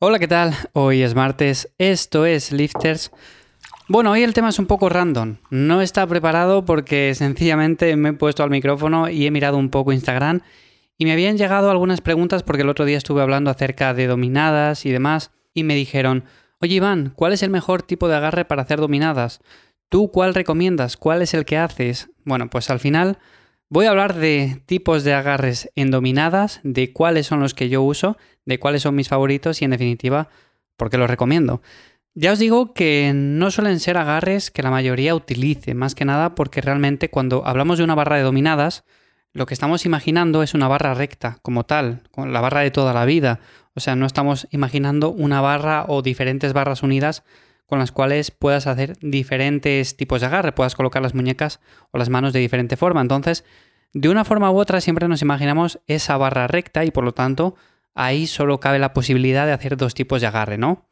Hola, ¿qué tal? Hoy es martes, esto es Lifters. Bueno, hoy el tema es un poco random. No está preparado porque sencillamente me he puesto al micrófono y he mirado un poco Instagram y me habían llegado algunas preguntas porque el otro día estuve hablando acerca de dominadas y demás y me dijeron, oye Iván, ¿cuál es el mejor tipo de agarre para hacer dominadas? ¿Tú cuál recomiendas? ¿Cuál es el que haces? Bueno, pues al final voy a hablar de tipos de agarres en dominadas, de cuáles son los que yo uso, de cuáles son mis favoritos y en definitiva, por qué los recomiendo. Ya os digo que no suelen ser agarres que la mayoría utilice, más que nada porque realmente cuando hablamos de una barra de dominadas, lo que estamos imaginando es una barra recta, como tal, la barra de toda la vida. O sea, no estamos imaginando una barra o diferentes barras unidas con las cuales puedas hacer diferentes tipos de agarre, puedas colocar las muñecas o las manos de diferente forma. Entonces, de una forma u otra siempre nos imaginamos esa barra recta y por lo tanto ahí solo cabe la posibilidad de hacer dos tipos de agarre, ¿no?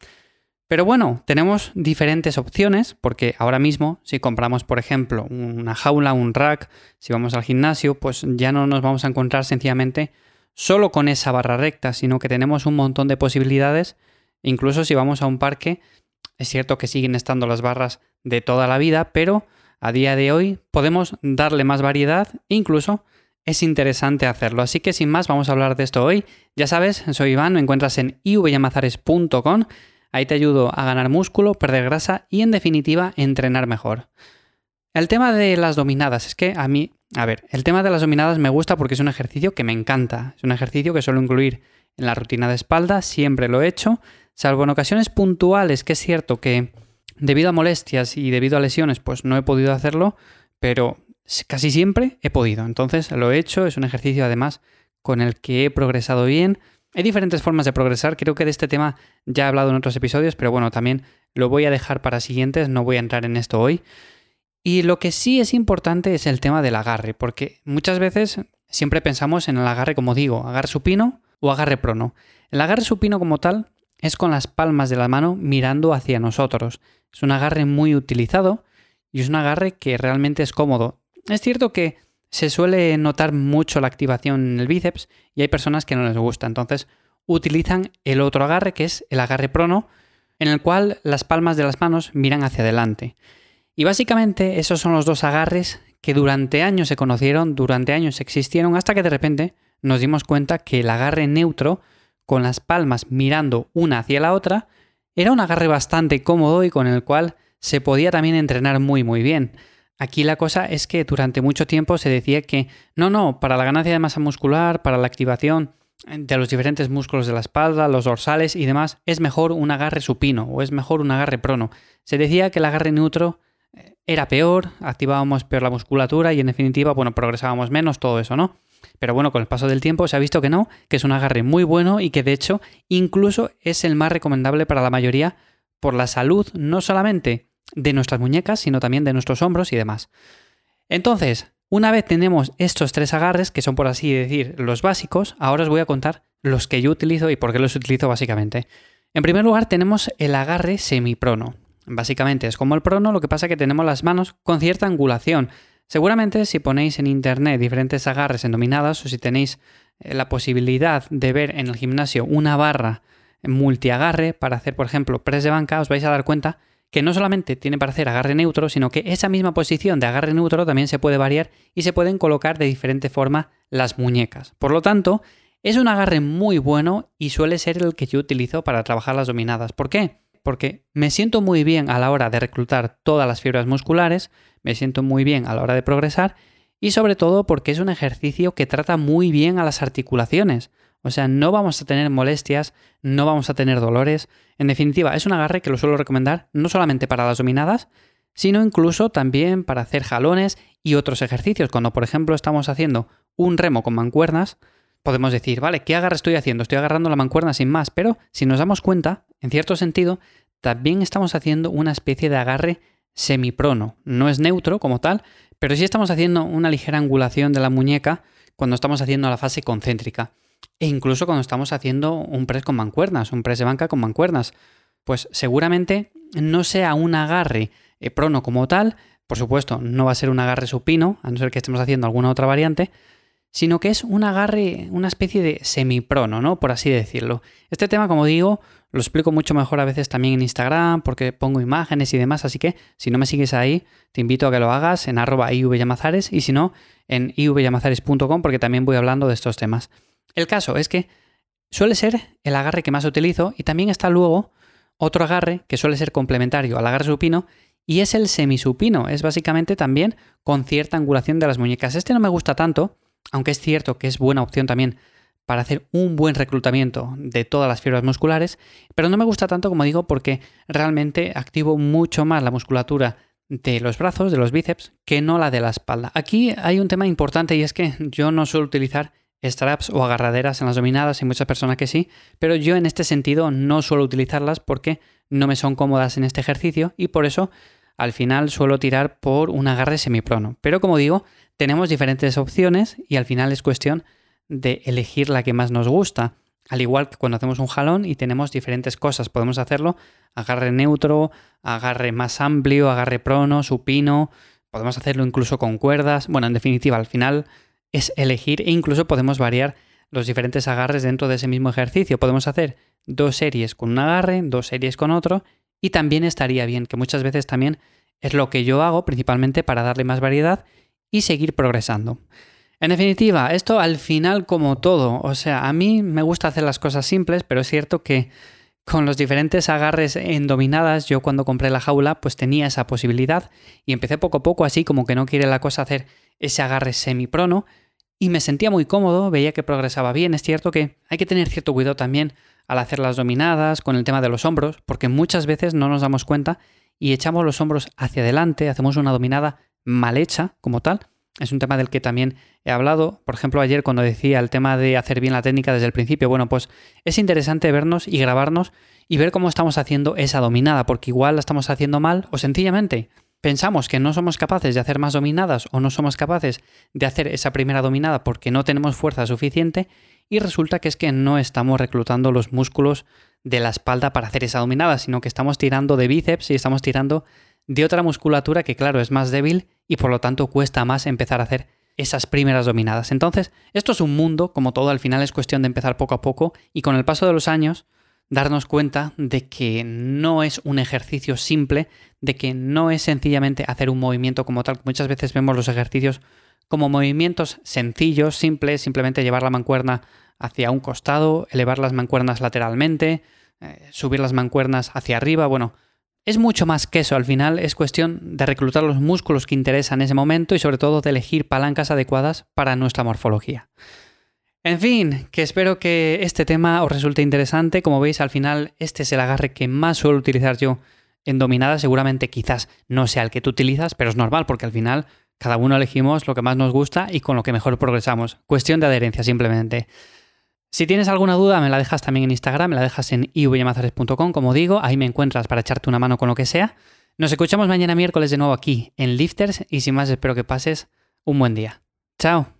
Pero bueno, tenemos diferentes opciones porque ahora mismo si compramos, por ejemplo, una jaula, un rack, si vamos al gimnasio, pues ya no nos vamos a encontrar sencillamente solo con esa barra recta, sino que tenemos un montón de posibilidades. Incluso si vamos a un parque, es cierto que siguen estando las barras de toda la vida, pero a día de hoy podemos darle más variedad incluso es interesante hacerlo. Así que sin más, vamos a hablar de esto hoy. Ya sabes, soy Iván, me encuentras en ivyamazares.com. Ahí te ayudo a ganar músculo, perder grasa y en definitiva entrenar mejor. El tema de las dominadas, es que a mí, a ver, el tema de las dominadas me gusta porque es un ejercicio que me encanta. Es un ejercicio que suelo incluir en la rutina de espalda, siempre lo he hecho, salvo en ocasiones puntuales, que es cierto que debido a molestias y debido a lesiones, pues no he podido hacerlo, pero casi siempre he podido. Entonces lo he hecho, es un ejercicio además con el que he progresado bien. Hay diferentes formas de progresar, creo que de este tema ya he hablado en otros episodios, pero bueno, también lo voy a dejar para siguientes, no voy a entrar en esto hoy. Y lo que sí es importante es el tema del agarre, porque muchas veces siempre pensamos en el agarre como digo, agarre supino o agarre prono. El agarre supino como tal es con las palmas de la mano mirando hacia nosotros. Es un agarre muy utilizado y es un agarre que realmente es cómodo. Es cierto que se suele notar mucho la activación en el bíceps y hay personas que no les gusta. Entonces utilizan el otro agarre que es el agarre prono, en el cual las palmas de las manos miran hacia adelante. Y básicamente esos son los dos agarres que durante años se conocieron, durante años existieron, hasta que de repente nos dimos cuenta que el agarre neutro, con las palmas mirando una hacia la otra, era un agarre bastante cómodo y con el cual se podía también entrenar muy muy bien. Aquí la cosa es que durante mucho tiempo se decía que no, no, para la ganancia de masa muscular, para la activación de los diferentes músculos de la espalda, los dorsales y demás, es mejor un agarre supino o es mejor un agarre prono. Se decía que el agarre neutro eh, era peor, activábamos peor la musculatura y en definitiva, bueno, progresábamos menos, todo eso, ¿no? Pero bueno, con el paso del tiempo se ha visto que no, que es un agarre muy bueno y que de hecho incluso es el más recomendable para la mayoría por la salud, no solamente de nuestras muñecas, sino también de nuestros hombros y demás. Entonces, una vez tenemos estos tres agarres, que son por así decir los básicos, ahora os voy a contar los que yo utilizo y por qué los utilizo básicamente. En primer lugar tenemos el agarre semiprono. Básicamente es como el prono, lo que pasa es que tenemos las manos con cierta angulación. Seguramente si ponéis en internet diferentes agarres en dominadas o si tenéis eh, la posibilidad de ver en el gimnasio una barra multiagarre para hacer, por ejemplo, press de banca, os vais a dar cuenta que no solamente tiene para hacer agarre neutro, sino que esa misma posición de agarre neutro también se puede variar y se pueden colocar de diferente forma las muñecas. Por lo tanto, es un agarre muy bueno y suele ser el que yo utilizo para trabajar las dominadas. ¿Por qué? Porque me siento muy bien a la hora de reclutar todas las fibras musculares, me siento muy bien a la hora de progresar y sobre todo porque es un ejercicio que trata muy bien a las articulaciones. O sea, no vamos a tener molestias, no vamos a tener dolores. En definitiva, es un agarre que lo suelo recomendar no solamente para las dominadas, sino incluso también para hacer jalones y otros ejercicios. Cuando, por ejemplo, estamos haciendo un remo con mancuernas, podemos decir, vale, ¿qué agarre estoy haciendo? Estoy agarrando la mancuerna sin más, pero si nos damos cuenta, en cierto sentido, también estamos haciendo una especie de agarre semiprono. No es neutro como tal, pero sí estamos haciendo una ligera angulación de la muñeca cuando estamos haciendo la fase concéntrica. E incluso cuando estamos haciendo un press con mancuernas, un press de banca con mancuernas. Pues seguramente no sea un agarre eh, prono como tal, por supuesto, no va a ser un agarre supino, a no ser que estemos haciendo alguna otra variante, sino que es un agarre, una especie de semiprono, ¿no? Por así decirlo. Este tema, como digo, Lo explico mucho mejor a veces también en Instagram porque pongo imágenes y demás, así que si no me sigues ahí, te invito a que lo hagas en arroba ivyamazares y si no, en ivyamazares.com porque también voy hablando de estos temas. El caso es que suele ser el agarre que más utilizo y también está luego otro agarre que suele ser complementario al agarre supino y es el semisupino. Es básicamente también con cierta angulación de las muñecas. Este no me gusta tanto, aunque es cierto que es buena opción también para hacer un buen reclutamiento de todas las fibras musculares, pero no me gusta tanto como digo porque realmente activo mucho más la musculatura de los brazos, de los bíceps, que no la de la espalda. Aquí hay un tema importante y es que yo no suelo utilizar straps o agarraderas en las dominadas, hay muchas personas que sí, pero yo en este sentido no suelo utilizarlas porque no me son cómodas en este ejercicio y por eso al final suelo tirar por un agarre semiprono. Pero como digo, tenemos diferentes opciones y al final es cuestión de elegir la que más nos gusta. Al igual que cuando hacemos un jalón y tenemos diferentes cosas, podemos hacerlo agarre neutro, agarre más amplio, agarre prono, supino, podemos hacerlo incluso con cuerdas. Bueno, en definitiva, al final es elegir e incluso podemos variar los diferentes agarres dentro de ese mismo ejercicio. Podemos hacer dos series con un agarre, dos series con otro y también estaría bien, que muchas veces también es lo que yo hago principalmente para darle más variedad y seguir progresando. En definitiva, esto al final como todo, o sea, a mí me gusta hacer las cosas simples, pero es cierto que con los diferentes agarres en dominadas, yo cuando compré la jaula pues tenía esa posibilidad y empecé poco a poco así como que no quiere la cosa hacer ese agarre semiprono y me sentía muy cómodo, veía que progresaba bien, es cierto que hay que tener cierto cuidado también al hacer las dominadas, con el tema de los hombros, porque muchas veces no nos damos cuenta y echamos los hombros hacia adelante, hacemos una dominada mal hecha como tal. Es un tema del que también he hablado. Por ejemplo, ayer cuando decía el tema de hacer bien la técnica desde el principio, bueno, pues es interesante vernos y grabarnos y ver cómo estamos haciendo esa dominada, porque igual la estamos haciendo mal o sencillamente pensamos que no somos capaces de hacer más dominadas o no somos capaces de hacer esa primera dominada porque no tenemos fuerza suficiente y resulta que es que no estamos reclutando los músculos de la espalda para hacer esa dominada, sino que estamos tirando de bíceps y estamos tirando de otra musculatura que claro es más débil y por lo tanto cuesta más empezar a hacer esas primeras dominadas. Entonces, esto es un mundo, como todo, al final es cuestión de empezar poco a poco y con el paso de los años darnos cuenta de que no es un ejercicio simple, de que no es sencillamente hacer un movimiento como tal. Muchas veces vemos los ejercicios como movimientos sencillos, simples, simplemente llevar la mancuerna hacia un costado, elevar las mancuernas lateralmente, eh, subir las mancuernas hacia arriba. Bueno, es mucho más que eso. Al final es cuestión de reclutar los músculos que interesan en ese momento y sobre todo de elegir palancas adecuadas para nuestra morfología. En fin, que espero que este tema os resulte interesante. Como veis, al final este es el agarre que más suelo utilizar yo en dominada. Seguramente quizás no sea el que tú utilizas, pero es normal porque al final cada uno elegimos lo que más nos gusta y con lo que mejor progresamos. Cuestión de adherencia simplemente. Si tienes alguna duda, me la dejas también en Instagram, me la dejas en ivyamazares.com, como digo, ahí me encuentras para echarte una mano con lo que sea. Nos escuchamos mañana miércoles de nuevo aquí en Lifters y sin más espero que pases un buen día. Chao.